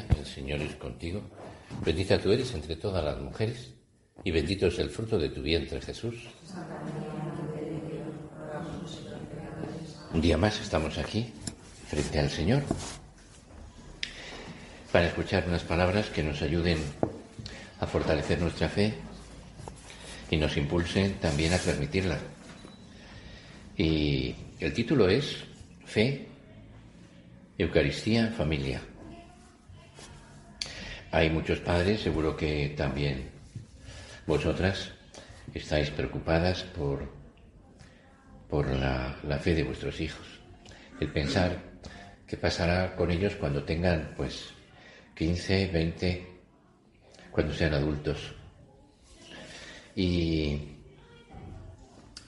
El Señor es contigo. Bendita tú eres entre todas las mujeres y bendito es el fruto de tu vientre, Jesús. Un día más estamos aquí, frente al Señor, para escuchar unas palabras que nos ayuden a fortalecer nuestra fe y nos impulsen también a transmitirla. Y el título es Fe, Eucaristía, Familia. Hay muchos padres, seguro que también vosotras estáis preocupadas por, por la, la fe de vuestros hijos. El pensar qué pasará con ellos cuando tengan pues 15, 20, cuando sean adultos. Y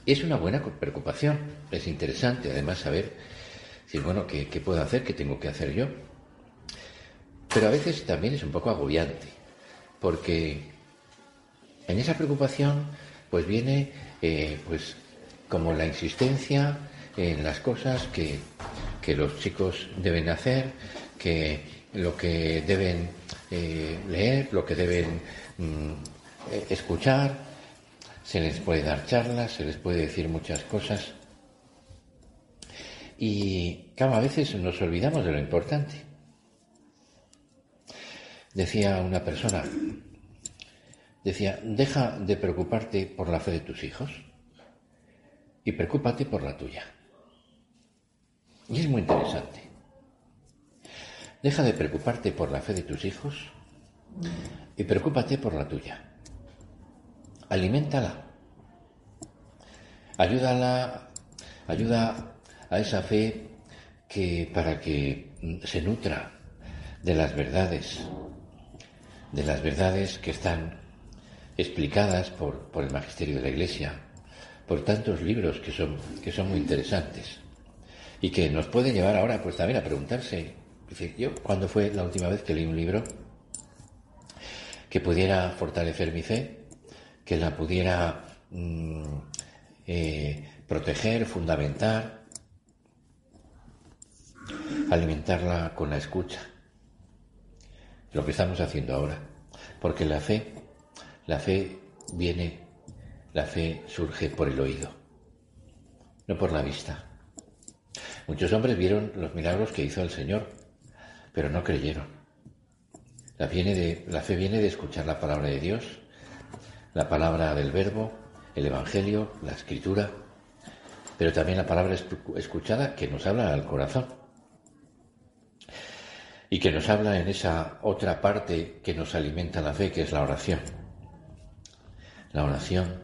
es una buena preocupación, es interesante además saber si, bueno, ¿qué, qué puedo hacer? ¿Qué tengo que hacer yo? Pero a veces también es un poco agobiante, porque en esa preocupación pues viene eh, pues como la insistencia en las cosas que, los chicos deben hacer, que lo que deben eh, leer, lo que deben mm, escuchar, se les puede dar charlas, se les puede decir muchas cosas. Y claro, a veces nos olvidamos de lo importante. Decía una persona, decía, deja de preocuparte por la fe de tus hijos y preocúpate por la tuya. Y es muy interesante. Deja de preocuparte por la fe de tus hijos y preocúpate por la tuya. Aliméntala. Ayúdala, ayuda a esa fe que para que se nutra de las verdades de las verdades que están explicadas por, el magisterio de la Iglesia, por tantos libros que son, que son muy interesantes y que nos pueden llevar ahora pues también a preguntarse, yo, ¿cuándo fue la última vez que leí un libro que pudiera fortalecer mi fe, que la pudiera mm, eh, proteger, fundamentar, alimentarla con la escucha? Lo que estamos haciendo ahora. Porque la fe, la fe viene, la fe surge por el oído, no por la vista. Muchos hombres vieron los milagros que hizo el Señor, pero no creyeron. La, viene de, la fe viene de escuchar la palabra de Dios, la palabra del Verbo, el Evangelio, la Escritura, pero también la palabra escuchada que nos habla al corazón y que nos habla en esa otra parte que nos alimenta la fe, que es la oración. La oración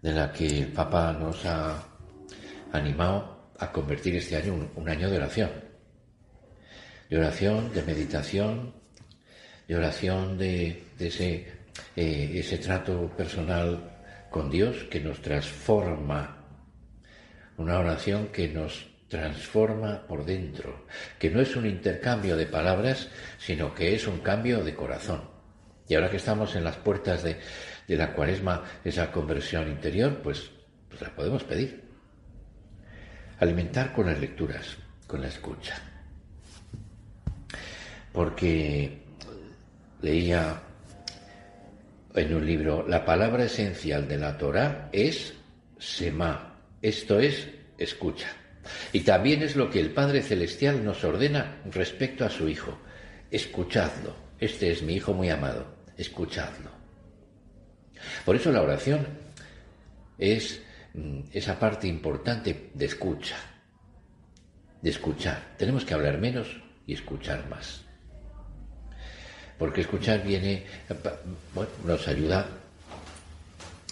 de la que el Papa nos ha animado a convertir este año un, un año de oración. De oración, de meditación, de oración de, ese, eh, ese trato personal con Dios que nos transforma. Una oración que nos transforma por dentro, que no es un intercambio de palabras, sino que es un cambio de corazón. Y ahora que estamos en las puertas de, la cuaresma, esa conversión interior, pues, pues la podemos pedir. Alimentar con las lecturas, con la escucha. Porque leía en un libro, la palabra esencial de la Torah es Sema, esto es escucha. Y también es lo que el Padre Celestial nos ordena respecto a su Hijo. Escuchadlo. Este es mi Hijo muy amado. Escuchadlo. Por eso la oración es mm, esa parte importante de escucha. De escuchar. Tenemos que hablar menos y escuchar más. Porque escuchar viene, nos ayuda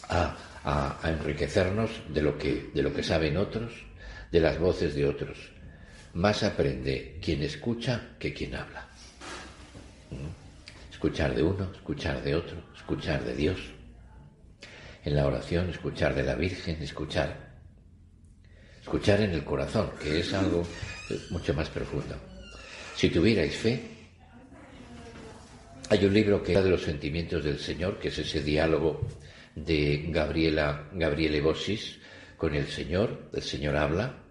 a, enriquecernos de lo, que, de lo que saben otros, de las voces de otros. más aprende quien escucha que quien habla. ¿Mm? Escuchar de uno, escuchar de otro, escuchar de Dios. En la oración, escuchar de la Virgen, escuchar. Escuchar en el corazón, que es algo mucho más profundo. Si tuvierais fe, hay un libro que habla de los sentimientos del Señor, que es ese diálogo de Gabriela, Gabriele Bossis con el Señor. El Señor habla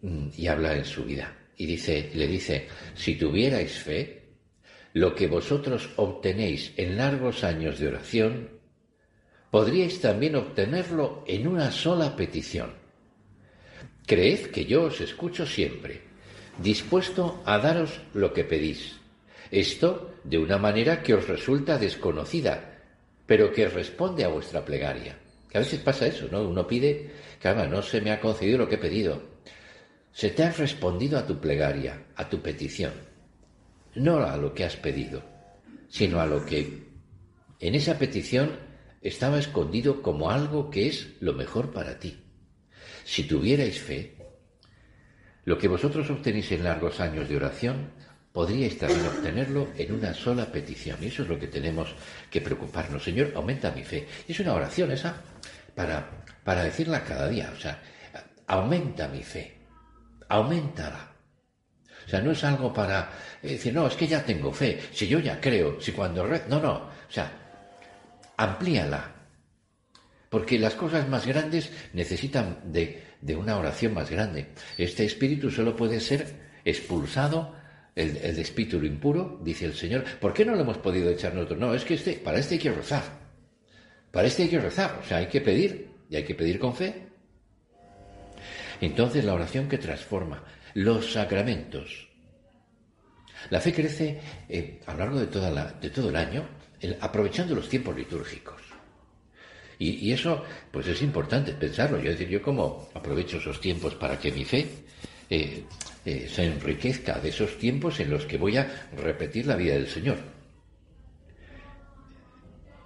mm, y habla en su vida. Y dice, le dice, si tuvierais fe, lo que vosotros obtenéis en largos años de oración, podríais también obtenerlo en una sola petición. Creed que yo os escucho siempre, dispuesto a daros lo que pedís. Esto de una manera que os resulta desconocida, pero que responde a vuestra plegaria. Que a veces pasa eso, ¿no? Uno pide, caramba, no se me ha concedido lo que he pedido. Se te ha respondido a tu plegaria, a tu petición. No a lo que has pedido, sino a lo que en esa petición estaba escondido como algo que es lo mejor para ti. Si tuvierais fe, lo que vosotros obtenéis en largos años de oración, podríais también obtenerlo en una sola petición. Y eso es lo que tenemos que preocuparnos. Señor, aumenta mi fe. Es una oración esa para, para decirla cada día. O sea, aumenta mi fe. Aumentala. O sea, no es algo para decir, no, es que ya tengo fe. Si yo ya creo, si cuando... No, no. O sea, amplíala. Porque las cosas más grandes necesitan de, una oración más grande. Este espíritu solo puede ser expulsado, el, el espíritu impuro, dice el Señor. ¿Por qué no lo hemos podido echar nosotros? No, es que este, para este hay que rezar. Para este hay que rezar. O sea, hay que pedir. Y hay que pedir con fe. Entonces la oración que transforma los sacramentos. La fe crece eh, a lo largo de, toda la, todo el año, aprovechando los tiempos litúrgicos. Y, eso, pues es importante pensarlo. Yo decir, yo cómo aprovecho esos tiempos para que mi fe eh, eh, se enriquezca de esos tiempos en los que voy a repetir la vida del Señor.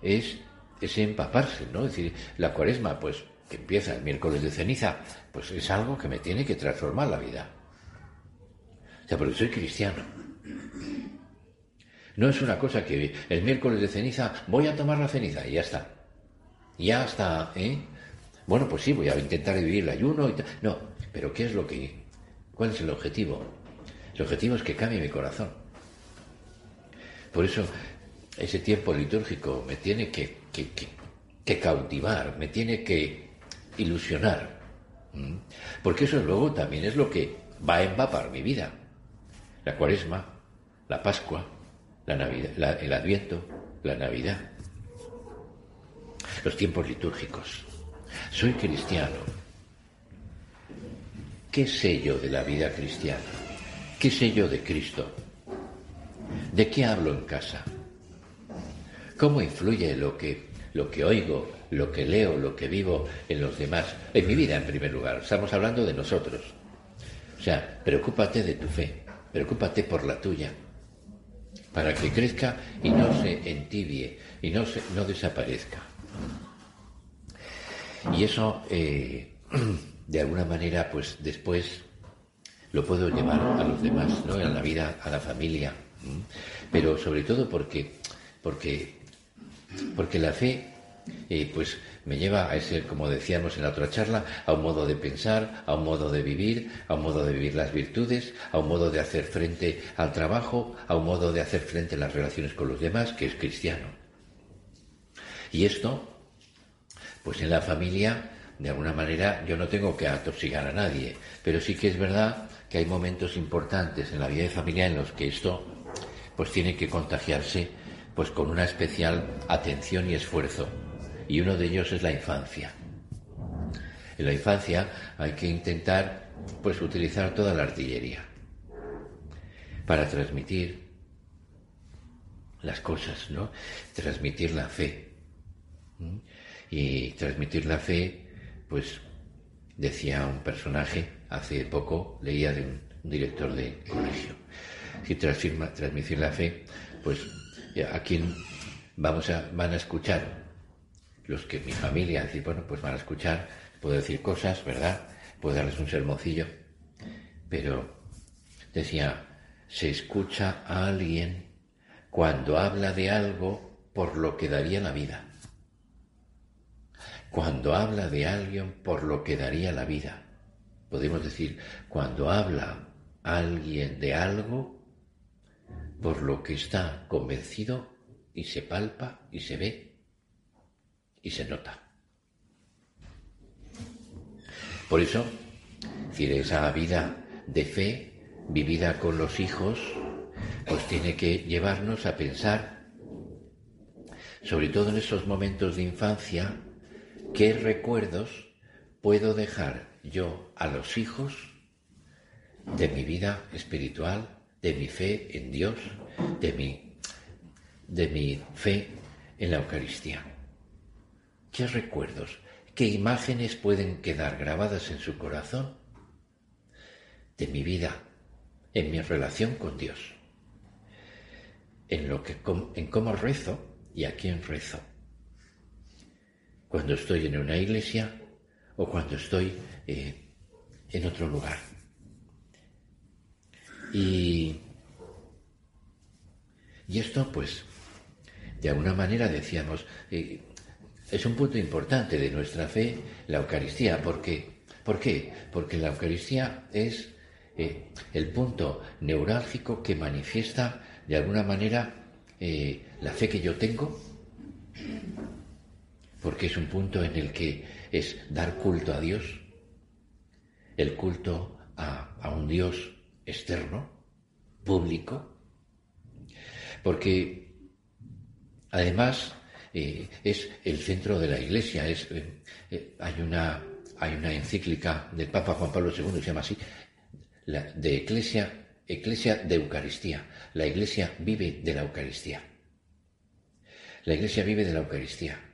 Es, es empaparse, ¿no? Es decir, la cuaresma, pues, que empieza el miércoles de ceniza, pues es algo que me tiene que transformar la vida. O sea, porque soy cristiano. No es una cosa que el miércoles de ceniza voy a tomar la ceniza y ya está. Ya hasta, ¿eh? Bueno, pues sí, voy a intentar vivir el ayuno y tal. No, pero ¿qué es lo que... ¿Cuál es el objetivo? El objetivo es que cambie mi corazón. Por eso ese tiempo litúrgico me tiene que, cautivar, me tiene que ilusionar. Porque eso luego también es lo que va a empapar mi vida. La cuaresma, la Pascua, el Adviento, la Navidad los tiempos litúrgicos. Soy cristiano. ¿Qué sé yo de la vida cristiana? ¿Qué sé yo de Cristo? ¿De qué hablo en casa? ¿Cómo influye lo que, lo que oigo, lo que leo, lo que vivo en los demás? En mi vida, en primer lugar. Estamos hablando de nosotros. O sea, preocúpate de tu fe, preocúpate por la tuya, para que crezca y no se entibie y no, se, no desaparezca. Y eso, eh, de alguna manera, pues después lo puedo llevar a los demás, ¿no? A la vida, a la familia. Pero sobre todo porque, porque, porque la fe, eh, pues me lleva a ese, como decíamos en la otra charla, a un modo de pensar, a un modo de vivir, a un modo de vivir las virtudes, a un modo de hacer frente al trabajo, a un modo de hacer frente a las relaciones con los demás, que es cristiano. Y esto pues en la familia, de alguna manera, yo no tengo que atosigar a nadie, pero sí que es verdad que hay momentos importantes en la vida de familia en los que esto pues tiene que contagiarse pues con una especial atención y esfuerzo. Y uno de ellos es la infancia. En la infancia hay que intentar pues utilizar toda la artillería para transmitir las cosas, ¿no? Transmitir la fe y transmitir la fe, pues decía un personaje, hace poco leía de un director de colegio, si transmitir la fe, pues a quién vamos a, van a escuchar los que mi familia, decir, bueno, pues van a escuchar, puedo decir cosas, ¿verdad? Puedo darles un sermoncillo, pero decía, se escucha a alguien cuando habla de algo por lo que daría la vida. Cuando habla de alguien por lo que daría la vida. Podemos decir, cuando habla alguien de algo por lo que está convencido y se palpa y se ve y se nota. Por eso, decir, esa vida de fe vivida con los hijos, pues tiene que llevarnos a pensar, sobre todo en esos momentos de infancia, qué recuerdos puedo dejar yo a los hijos de mi vida espiritual, de mi fe en Dios, de mi, de mi fe en la Eucaristía. ¿Qué recuerdos, qué imágenes pueden quedar grabadas en su corazón de mi vida en mi relación con Dios, en, lo que, en cómo rezo y a quién rezo. Cuando estoy en una iglesia o cuando estoy eh, en otro lugar. Y, y esto, pues, de alguna manera decíamos, eh, es un punto importante de nuestra fe, la Eucaristía, porque, ¿por qué? Porque la Eucaristía es eh, el punto neurálgico que manifiesta de alguna manera la fe que yo tengo, porque es un punto en el que es dar culto a Dios, el culto a, un Dios externo, público, porque además eh, es el centro de la Iglesia. Es, hay, una, hay una encíclica del Papa Juan Pablo II, se llama así, de Iglesia, Iglesia de Eucaristía. La Iglesia vive de la Eucaristía. La Iglesia vive de la Eucaristía.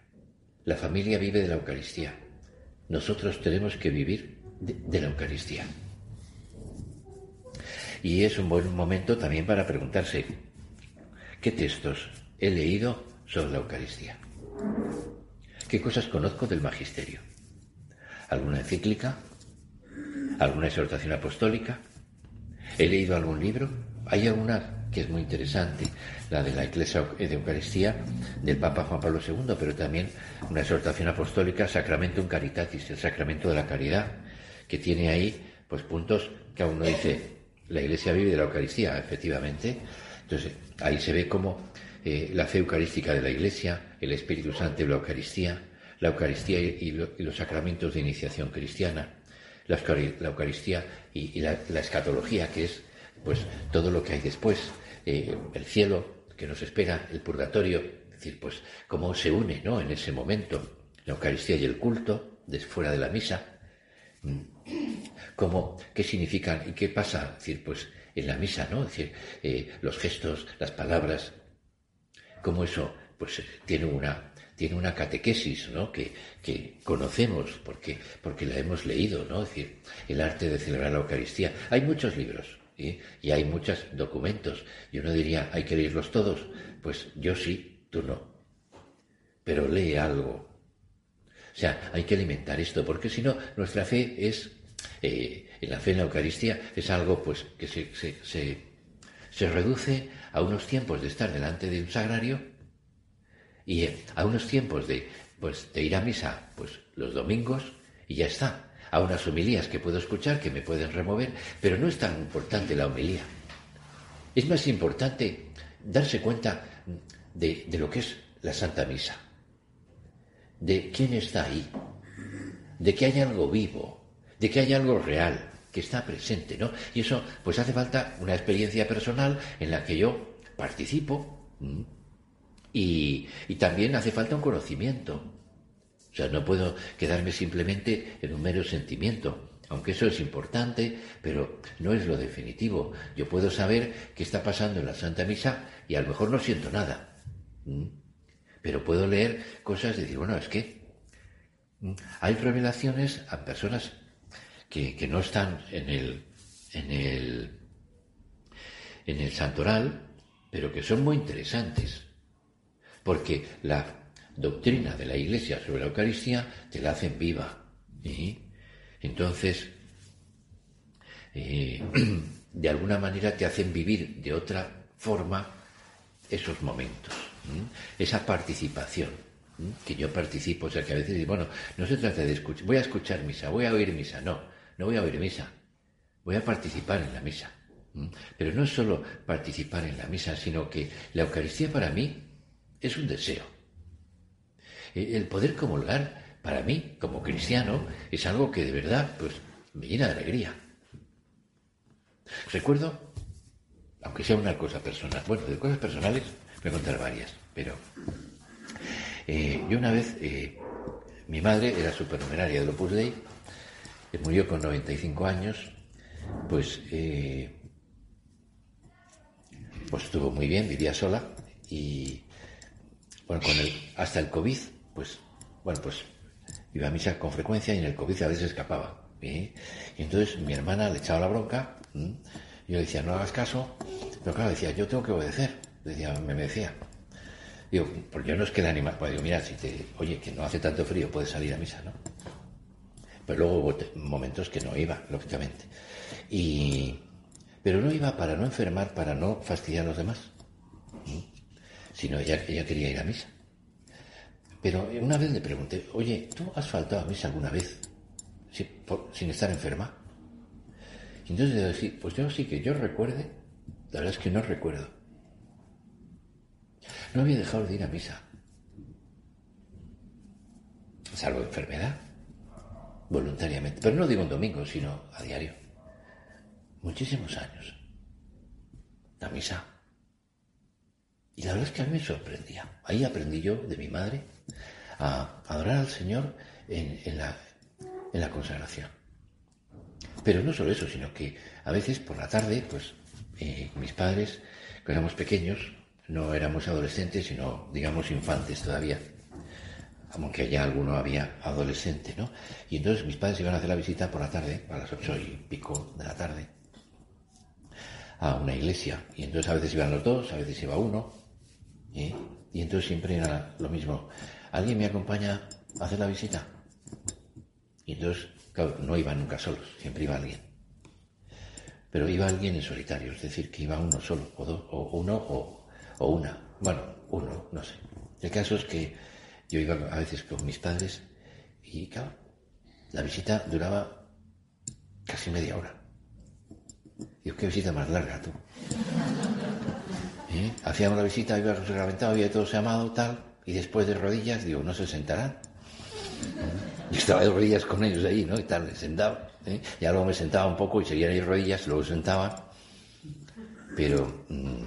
La familia vive de la Eucaristía. Nosotros tenemos que vivir de, la Eucaristía. Y es un buen momento también para preguntarse, ¿qué textos he leído sobre la Eucaristía? ¿Qué cosas conozco del Magisterio? ¿Alguna encíclica? alguna exhortación apostólica, he leído algún libro, hay alguna que es muy interesante, la de la Iglesia de Eucaristía del Papa Juan Pablo II, pero también una exhortación apostólica, Sacramentum Caritatis, el sacramento de la caridad, que tiene ahí pues puntos que uno dice, la Iglesia vive de la Eucaristía, efectivamente. Entonces, ahí se ve como eh, la fe eucarística de la Iglesia, el Espíritu Santo de la Eucaristía, la Eucaristía y los sacramentos de iniciación cristiana, la, Eucaristía y, la, escatología, que es pues todo lo que hay después, eh, el cielo que nos espera, el purgatorio, es decir, pues cómo se une ¿no? en ese momento la Eucaristía y el culto, fuera de la misa, mm, cómo, qué significan y qué pasa, decir, pues en la misa, ¿no? Es decir, eh, los gestos, las palabras, cómo eso pues tiene una tiene una catequesis ¿no? que, conocemos porque, porque la hemos leído, ¿no? es decir, el arte de celebrar la Eucaristía. Hay muchos libros y hay muchos documentos. Y uno diría, ¿hay que leerlos todos? Pues yo sí, tú no. Pero lee algo. O sea, hay que alimentar esto, porque si no, nuestra fe es, eh, en la fe en la Eucaristía, es algo pues que se, se, se reduce a unos tiempos de estar delante de un sagrario y a unos tiempos de, pues, de ir a misa pues, los domingos y ya está. A unas homilías que puedo escuchar que me pueden remover, pero no es tan importante la homilía. Es más importante darse cuenta de, de lo que es la Santa Misa, de quién está ahí, de que hay algo vivo, de que hay algo real, que está presente, ¿no? Y eso, pues hace falta una experiencia personal en la que yo participo. Y, también hace falta un conocimiento. O sea, no puedo quedarme simplemente en un mero sentimiento, aunque eso es importante, pero no es lo definitivo. Yo puedo saber qué está pasando en la Santa Misa y a lo mejor no siento nada. Pero puedo leer cosas de decir, bueno, es que hay revelaciones a personas que, que no están en el, en el, en el santoral, pero que son muy interesantes porque la doctrina de la Iglesia sobre la Eucaristía te la hacen viva. Entonces, eh, de alguna manera te hacen vivir de otra forma esos momentos, esa participación que yo participo, o sea que a veces bueno, no se trata de escuchar, voy a escuchar misa, voy a oír misa, no, no voy a oír misa, voy a participar en la misa. Pero no es solo participar en la misa, sino que la Eucaristía para mí es un deseo. E, el poder comulgar, para mí, como cristiano, es algo que de verdad pues, me llena de alegría. Recuerdo, aunque sea una cosa personal, bueno, de cosas personales voy a contar varias, pero eh, yo una vez, eh, mi madre era supernumeraria del Opus Dei, murió con 95 años, pues, eh, pues estuvo muy bien, vivía sola y, bueno, con el, hasta el COVID, pues, bueno, pues iba a misa con frecuencia y en el COVID a veces escapaba. Y entonces mi hermana le echaba la bronca, yo le decía, no hagas caso, pero claro, decía, yo tengo que obedecer, decía, me decía. Digo, porque yo no es que le anima, pues digo, mira, si te, oye, que no hace tanto frío, puedes salir a misa, ¿no? Pero luego hubo momentos que no iba, lógicamente. Y, pero no iba para no enfermar, para no fastidiar a los demás, sino ella, ella quería ir a misa. Pero una vez le pregunté, oye, ¿tú has faltado a misa alguna vez sin estar enferma? Y entonces le decía, pues yo sí que yo recuerde, la verdad es que no recuerdo. No había dejado de ir a misa. Salvo enfermedad. Voluntariamente. Pero no digo un domingo, sino a diario. Muchísimos años. La misa. Y la verdad es que a mí me sorprendía. Ahí aprendí yo de mi madre a adorar al Señor en, la, consagración. Pero no solo eso, sino que a veces por la tarde, pues eh, mis padres, cuando éramos pequeños, no éramos adolescentes, sino, digamos, infantes todavía. Aunque ya alguno había adolescente, ¿no? Y entonces mis padres iban a hacer la visita por la tarde, a las ocho y pico de la tarde, a una iglesia. Y entonces a veces iban los dos, a veces iba uno. ¿eh? Y entonces siempre era lo mismo. ¿Alguien me acompaña a hacer la visita? Y entonces, claro, no iban nunca solos, siempre iba alguien. Pero iba alguien en solitario, es decir, que iba uno solo, o, uno o o una, bueno, uno, no sé. El caso es que yo iba a veces con mis padres y claro, la visita duraba casi media hora. Digo, qué visita más larga tú. ¿Eh? Hacíamos la visita, iba reglamentado, había todo se amado, tal, y después de rodillas, digo, ¿no se sentarán? Y estaba de rodillas con ellos ahí, ¿no? Y tal, sentaba. ¿eh? Y luego me sentaba un poco y seguían ahí rodillas, luego sentaba. Pero mm,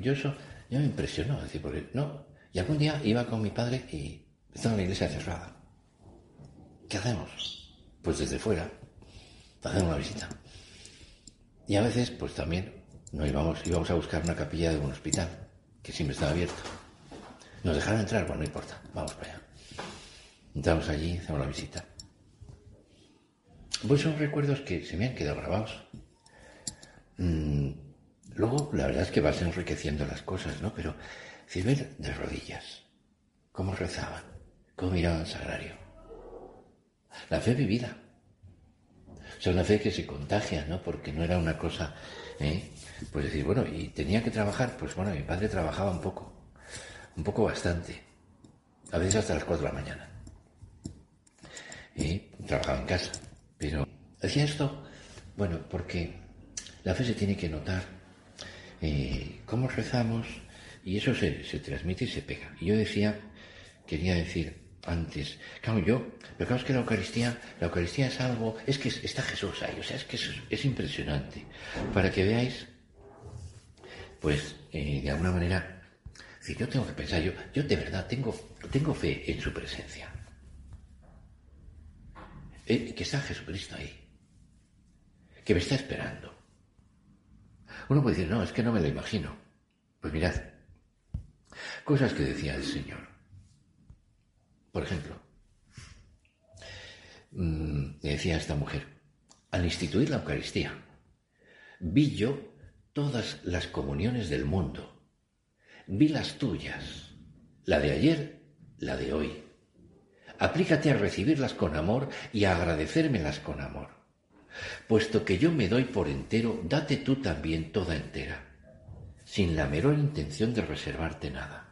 yo eso ya me impresionó, no. Y algún día iba con mi padre y estaba en la iglesia cerrada. ¿Qué hacemos? Pues desde fuera, hacemos una visita. Y a veces, pues también, no íbamos, íbamos a buscar una capilla de un hospital, que siempre estaba abierto. Nos dejaron entrar, bueno, no importa, vamos para allá. Entramos allí, hacemos la visita. Pues son recuerdos que se me han quedado grabados. Mm, Luego, la verdad es que vas enriqueciendo las cosas, ¿no? Pero si ver de rodillas, cómo rezaban, cómo miraban al sagrario. La fe vivida. O sea, una fe que se contagia, ¿no? Porque no era una cosa, ¿eh? Pues decir, bueno, y tenía que trabajar, pues bueno, mi padre trabajaba un poco, un poco bastante, a veces hasta las cuatro de la mañana. Y trabajaba en casa, pero hacía esto, bueno, porque la fe se tiene que notar eh, cómo rezamos, y eso se, transmite y se pega. Y yo decía, quería decir antes, claro, yo, pero claro es que la Eucaristía, la Eucaristía es algo, es que está Jesús ahí, o sea, es que es, impresionante. Para que veáis, pues, eh, de alguna manera, si yo tengo que pensar, yo, yo de verdad tengo, tengo fe en su presencia. Eh, que está Jesucristo ahí, que me está esperando uno puede decir, no, es que no me lo imagino. Pues mirad, cosas que decía el Señor. Por ejemplo, mm, decía esta mujer, al instituir la Eucaristía, vi yo todas las comuniones del mundo. Vi las tuyas, la de ayer, la de hoy. Aplícate a recibirlas con amor y a agradecérmelas con amor. Puesto que yo me doy por entero, date tú también toda entera, sin la menor intención de reservarte nada.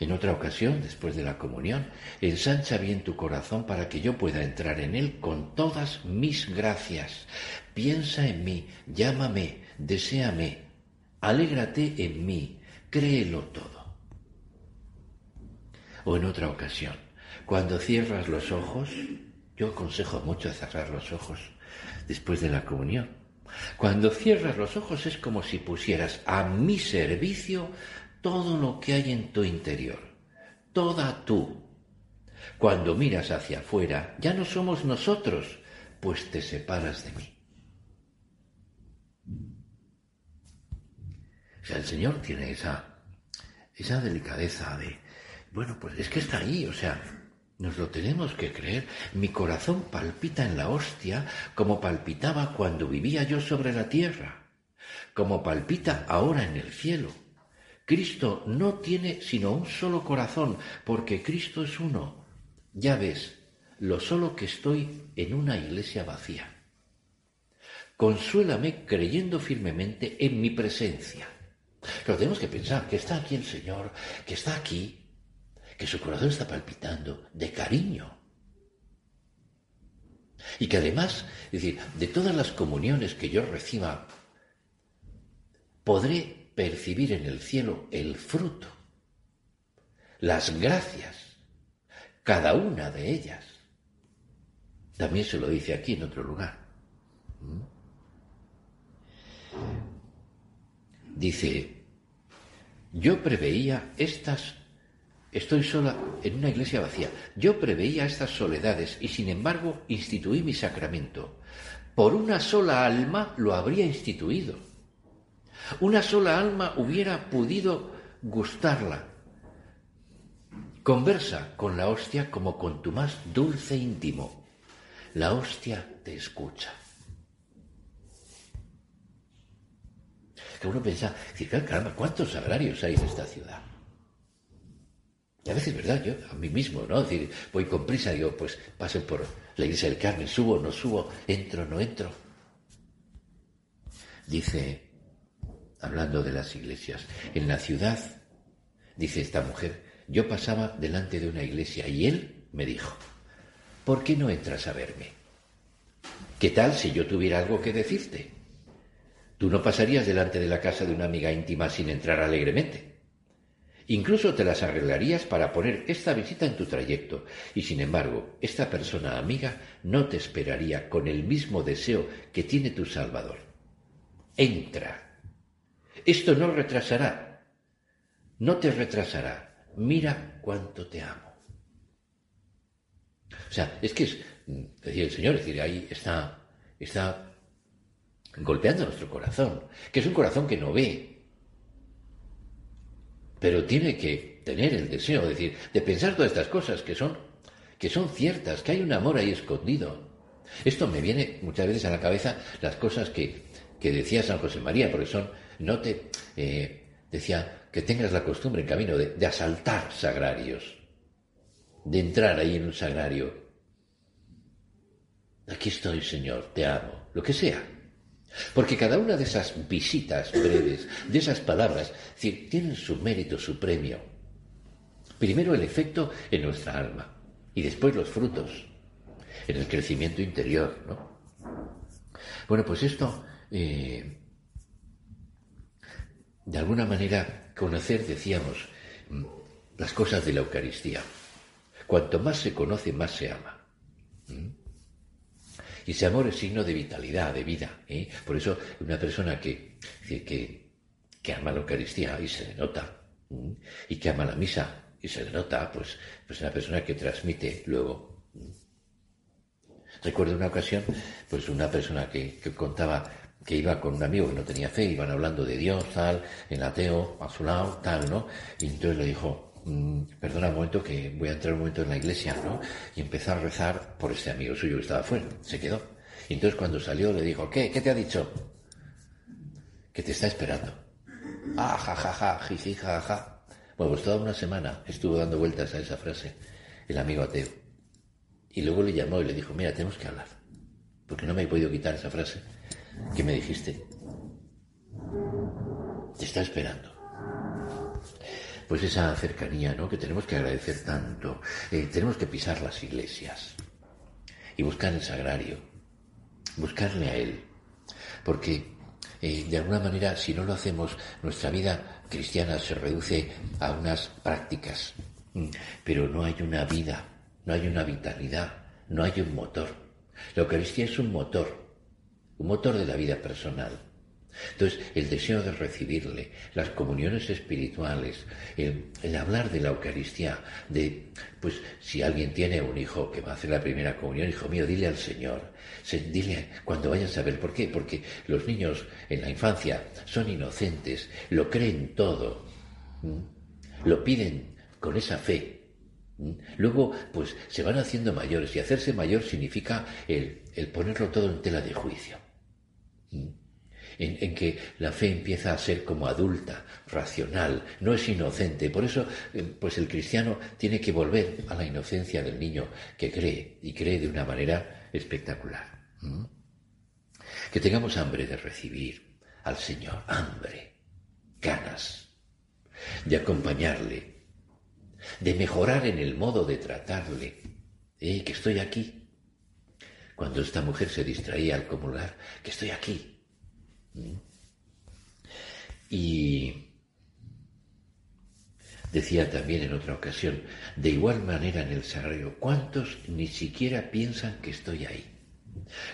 En otra ocasión, después de la comunión, ensancha bien tu corazón para que yo pueda entrar en él con todas mis gracias. Piensa en mí, llámame, deséame, alégrate en mí, créelo todo. O en otra ocasión, cuando cierras los ojos, yo aconsejo mucho cerrar los ojos después de la comunión. Cuando cierras los ojos es como si pusieras a mi servicio todo lo que hay en tu interior, toda tú. Cuando miras hacia afuera, ya no somos nosotros, pues te separas de mí. O sea, el Señor tiene esa, esa delicadeza de, bueno, pues es que está ahí, o sea, nos lo tenemos que creer. Mi corazón palpita en la hostia como palpitaba cuando vivía yo sobre la tierra, como palpita ahora en el cielo. Cristo no tiene sino un solo corazón, porque Cristo es uno. Ya ves, lo solo que estoy en una iglesia vacía. Consuélame creyendo firmemente en mi presencia. Pero tenemos que pensar que está aquí el Señor, que está aquí, que su corazón está palpitando de cariño. Y que además, es decir, de todas las comuniones que yo reciba, podré percibir en el cielo el fruto, las gracias, cada una de ellas. También se lo dice aquí en otro lugar. ¿Mm? Dice, yo preveía estas, estoy sola en una iglesia vacía, yo preveía estas soledades y sin embargo instituí mi sacramento. Por una sola alma lo habría instituido una sola alma hubiera podido gustarla. Conversa con la hostia como con tu más dulce íntimo. La hostia te escucha. Que uno piensa, caramba, ¿cuántos sagrarios hay en esta ciudad? Y a veces, ¿verdad? Yo a mí mismo, ¿no? Es decir, voy con prisa, digo, pues pasen por la iglesia del Carmen, subo, no subo, entro, no entro. Dice hablando de las iglesias. En la ciudad, dice esta mujer, yo pasaba delante de una iglesia y él me dijo, ¿por qué no entras a verme? ¿Qué tal si yo tuviera algo que decirte? Tú no pasarías delante de la casa de una amiga íntima sin entrar alegremente. Incluso te las arreglarías para poner esta visita en tu trayecto, y sin embargo, esta persona amiga no te esperaría con el mismo deseo que tiene tu Salvador. Entra, esto no retrasará, no te retrasará. Mira cuánto te amo. O sea, es que es, decía el Señor, es decir, ahí está, está golpeando nuestro corazón, que es un corazón que no ve, pero tiene que tener el deseo, es decir, de pensar todas estas cosas que son, que son ciertas, que hay un amor ahí escondido. Esto me viene muchas veces a la cabeza las cosas que, que decía San José María, porque son no te eh, decía que tengas la costumbre en camino de, asaltar sagrarios, de entrar ahí en un sagrario. Aquí estoy, Señor, te amo, lo que sea. Porque cada una de esas visitas breves, de esas palabras, tienen su mérito, su premio. Primero el efecto en nuestra alma y después los frutos en el crecimiento interior, ¿no? Bueno, pues esto eh, de alguna manera conocer, decíamos, mm, las cosas de la Eucaristía. Cuanto más se conoce, más se ama. ¿Mm? Y ese amor es signo de vitalidad, de vida. ¿eh? Por eso una persona que, que, que, ama la Eucaristía y se le nota, ¿Mm? y que ama la misa y se le nota, pues, pues una persona que transmite luego. Recuerdo una ocasión, pues una persona que, que contaba que iba con un amigo que no tenía fe, iban hablando de Dios, tal, en ateo, a su lado, tal, ¿no? Y entonces le dijo, mm, perdona un momento que voy a entrar un momento en la iglesia, ¿no? Y empezó a rezar por este amigo suyo que estaba fuera, se quedó. Y entonces cuando salió le dijo, ¿qué? ¿Qué te ha dicho? Que te está esperando. Ah, ja, ja, ja, jiji, ja, ja. Bueno, pues toda una semana estuvo dando vueltas a esa frase, el amigo ateo. Y luego le llamó y le dijo, mira, tenemos que hablar. porque no me he podido quitar esa frase que me dijiste. Te está esperando. Pues esa cercanía, ¿no? Que tenemos que agradecer tanto. Eh, tenemos que pisar las iglesias y buscar el sagrario, buscarle a Él. Porque eh, de alguna manera, si no lo hacemos, nuestra vida cristiana se reduce a unas prácticas, mm, pero no hay una vida, no hay una vitalidad, no hay un motor. La Eucaristía es un motor, un motor de la vida personal. Entonces, el deseo de recibirle, las comuniones espirituales, el, hablar de la Eucaristía, de, pues, si alguien tiene un hijo que va a hacer la primera comunión, hijo mío, dile al Señor, dile cuando vayas a ver, ¿por qué? Porque los niños en la infancia son inocentes, lo creen todo, lo piden con esa fe. Luego, pues, se van haciendo mayores y hacerse mayor significa el ponerlo todo en tela de juicio en, que la fe empieza a ser como adulta, racional, no es inocente. Por eso, eh, pues el cristiano tiene que volver a la inocencia del niño que cree y cree de una manera espectacular. Que tengamos hambre de recibir al Señor, hambre, ganas de acompañarle, de mejorar en el modo de tratarle. Eh, que estoy aquí. Cuando esta mujer se distraía al comulgar, que estoy aquí, y decía también en otra ocasión, de igual manera en el sagrario, ¿cuántos ni siquiera piensan que estoy ahí?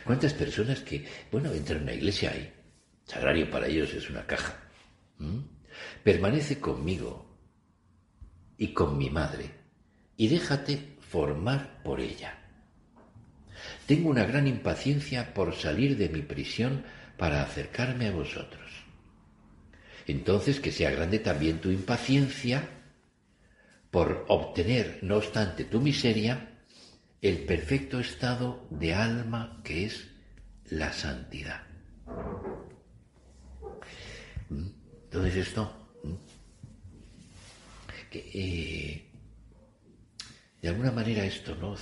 ¿Cuántas personas que, bueno, entran en una iglesia ahí? Sagrario para ellos es una caja. Permanece conmigo y con mi madre y déjate formar por ella. Tengo una gran impaciencia por salir de mi prisión para acercarme a vosotros. Entonces que sea grande también tu impaciencia por obtener, no obstante tu miseria, el perfecto estado de alma que es la santidad. ¿Mm? Entonces esto, ¿Mm? eh, de alguna manera esto, ¿no?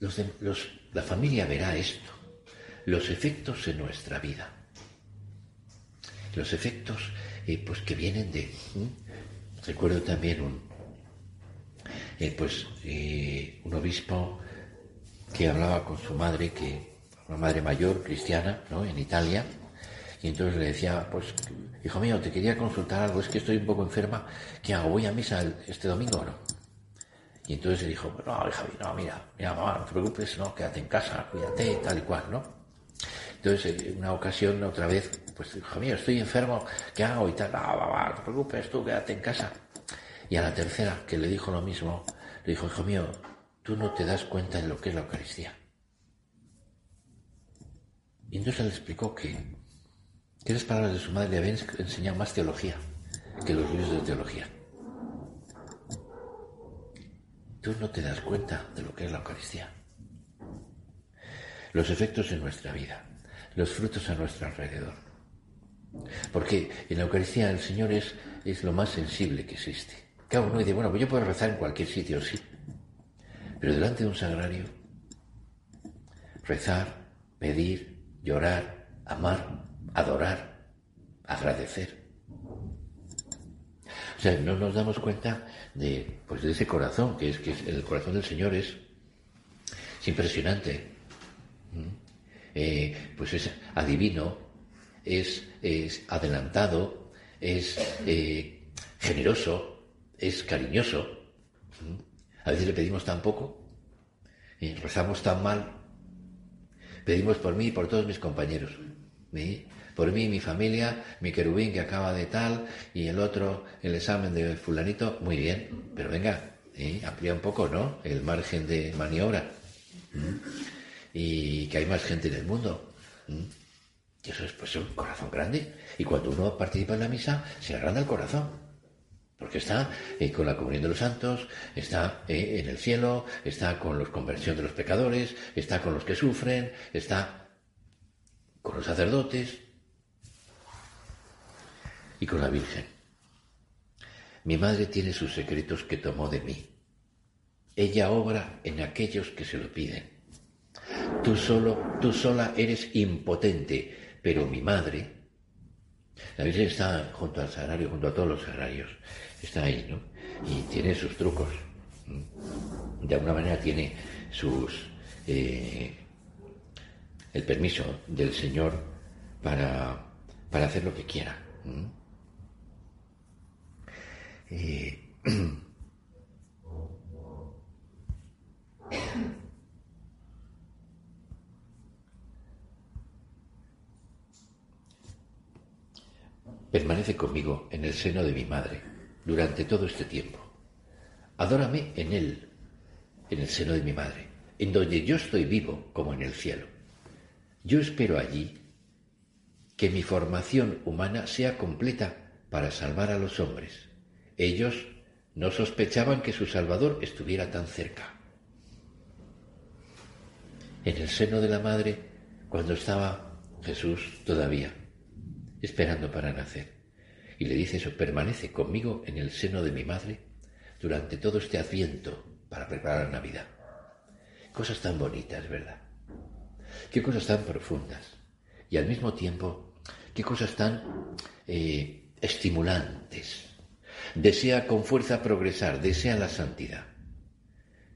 La familia verá esto los efectos en nuestra vida. Los efectos eh, pues que vienen de... Recuerdo también un, eh, pues, eh, un obispo que hablaba con su madre, que una madre mayor, cristiana, ¿no? en Italia, y entonces le decía, pues, hijo mío, te quería consultar algo, es que estoy un poco enferma, ¿qué hago? ¿Voy a misa este domingo o no? Y entonces le dijo, no, hija, no, mira, mira, mamá, no te preocupes, no, quédate en casa, cuídate, tal y cual, ¿no? Entonces, en una ocasión, otra vez, pues, hijo mío, estoy enfermo, ¿qué hago? Y tal, no, va, no te preocupes, tú quédate en casa. Y a la tercera, que le dijo lo mismo, le dijo, hijo mío, tú no te das cuenta de lo que es la Eucaristía. Y entonces le explicó que, que las palabras de su madre le habían enseñado más teología que los libros de teología. Tú no te das cuenta de lo que es la Eucaristía. Los efectos en nuestra vida los frutos a nuestro alrededor. Porque en la Eucaristía el Señor es, es lo más sensible que existe. Cada uno dice, bueno, pues yo puedo rezar en cualquier sitio, sí. Pero delante de un sagrario, rezar, pedir, llorar, amar, adorar, agradecer. O sea, no nos damos cuenta de, pues, de ese corazón, que es que el corazón del Señor es, es impresionante. Eh, pues es adivino, es, adelantado, es eh, generoso, es cariñoso. ¿Mm? A veces le pedimos tan poco, rezamos tan mal, pedimos por mí y por todos mis compañeros. Por mí, mi familia, mi querubín que acaba de tal, y el otro, el examen de fulanito, muy bien, pero venga, amplía un poco, ¿no? El margen de maniobra. ¿Mm? y que hay más gente en el mundo. ¿Mm? Y eso es pues, un corazón grande. Y cuando uno participa en la misa, se agranda el corazón. Porque está eh, con la comunión de los santos, está eh, en el cielo, está con la conversión de los pecadores, está con los que sufren, está con los sacerdotes y con la Virgen. Mi madre tiene sus secretos que tomó de mí. Ella obra en aquellos que se lo piden. Tú solo, tú sola eres impotente, pero mi madre, la Virgen está junto al sagrario, junto a todos los sagrarios, está ahí, ¿no? Y tiene sus trucos. De alguna manera tiene sus eh, el permiso del Señor para, para hacer lo que quiera. Eh, Permanece conmigo en el seno de mi madre durante todo este tiempo. Adórame en él, en el seno de mi madre, en donde yo estoy vivo como en el cielo. Yo espero allí que mi formación humana sea completa para salvar a los hombres. Ellos no sospechaban que su Salvador estuviera tan cerca. En el seno de la madre, cuando estaba Jesús todavía esperando para nacer. Y le dice eso, permanece conmigo en el seno de mi madre durante todo este adviento para preparar la Navidad. Cosas tan bonitas, ¿verdad? Qué cosas tan profundas. Y al mismo tiempo, qué cosas tan eh, estimulantes. Desea con fuerza progresar, desea la santidad.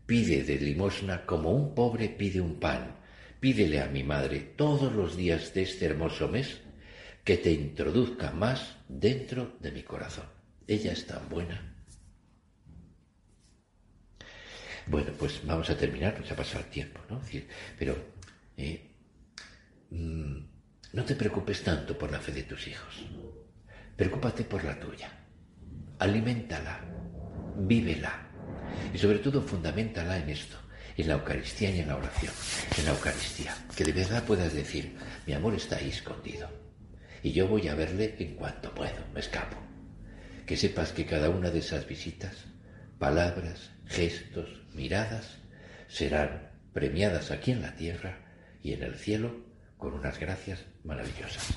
Pide de limosna como un pobre pide un pan. Pídele a mi madre todos los días de este hermoso mes que te introduzca más dentro de mi corazón. Ella es tan buena. Bueno, pues vamos a terminar, pues ha pasado el tiempo, ¿no? pero eh, mm, no te preocupes tanto por la fe de tus hijos. Preocúpate por la tuya. Aliméntala, vívela y sobre todo fundamentala en esto, en la Eucaristía y en la oración. En la Eucaristía, que de verdad puedas decir, mi amor está ahí escondido y yo voy a verle en cuanto puedo, me escapo. Que sepas que cada una de esas visitas, palabras, gestos, miradas, serán premiadas aquí en la tierra y en el cielo con unas gracias maravillosas.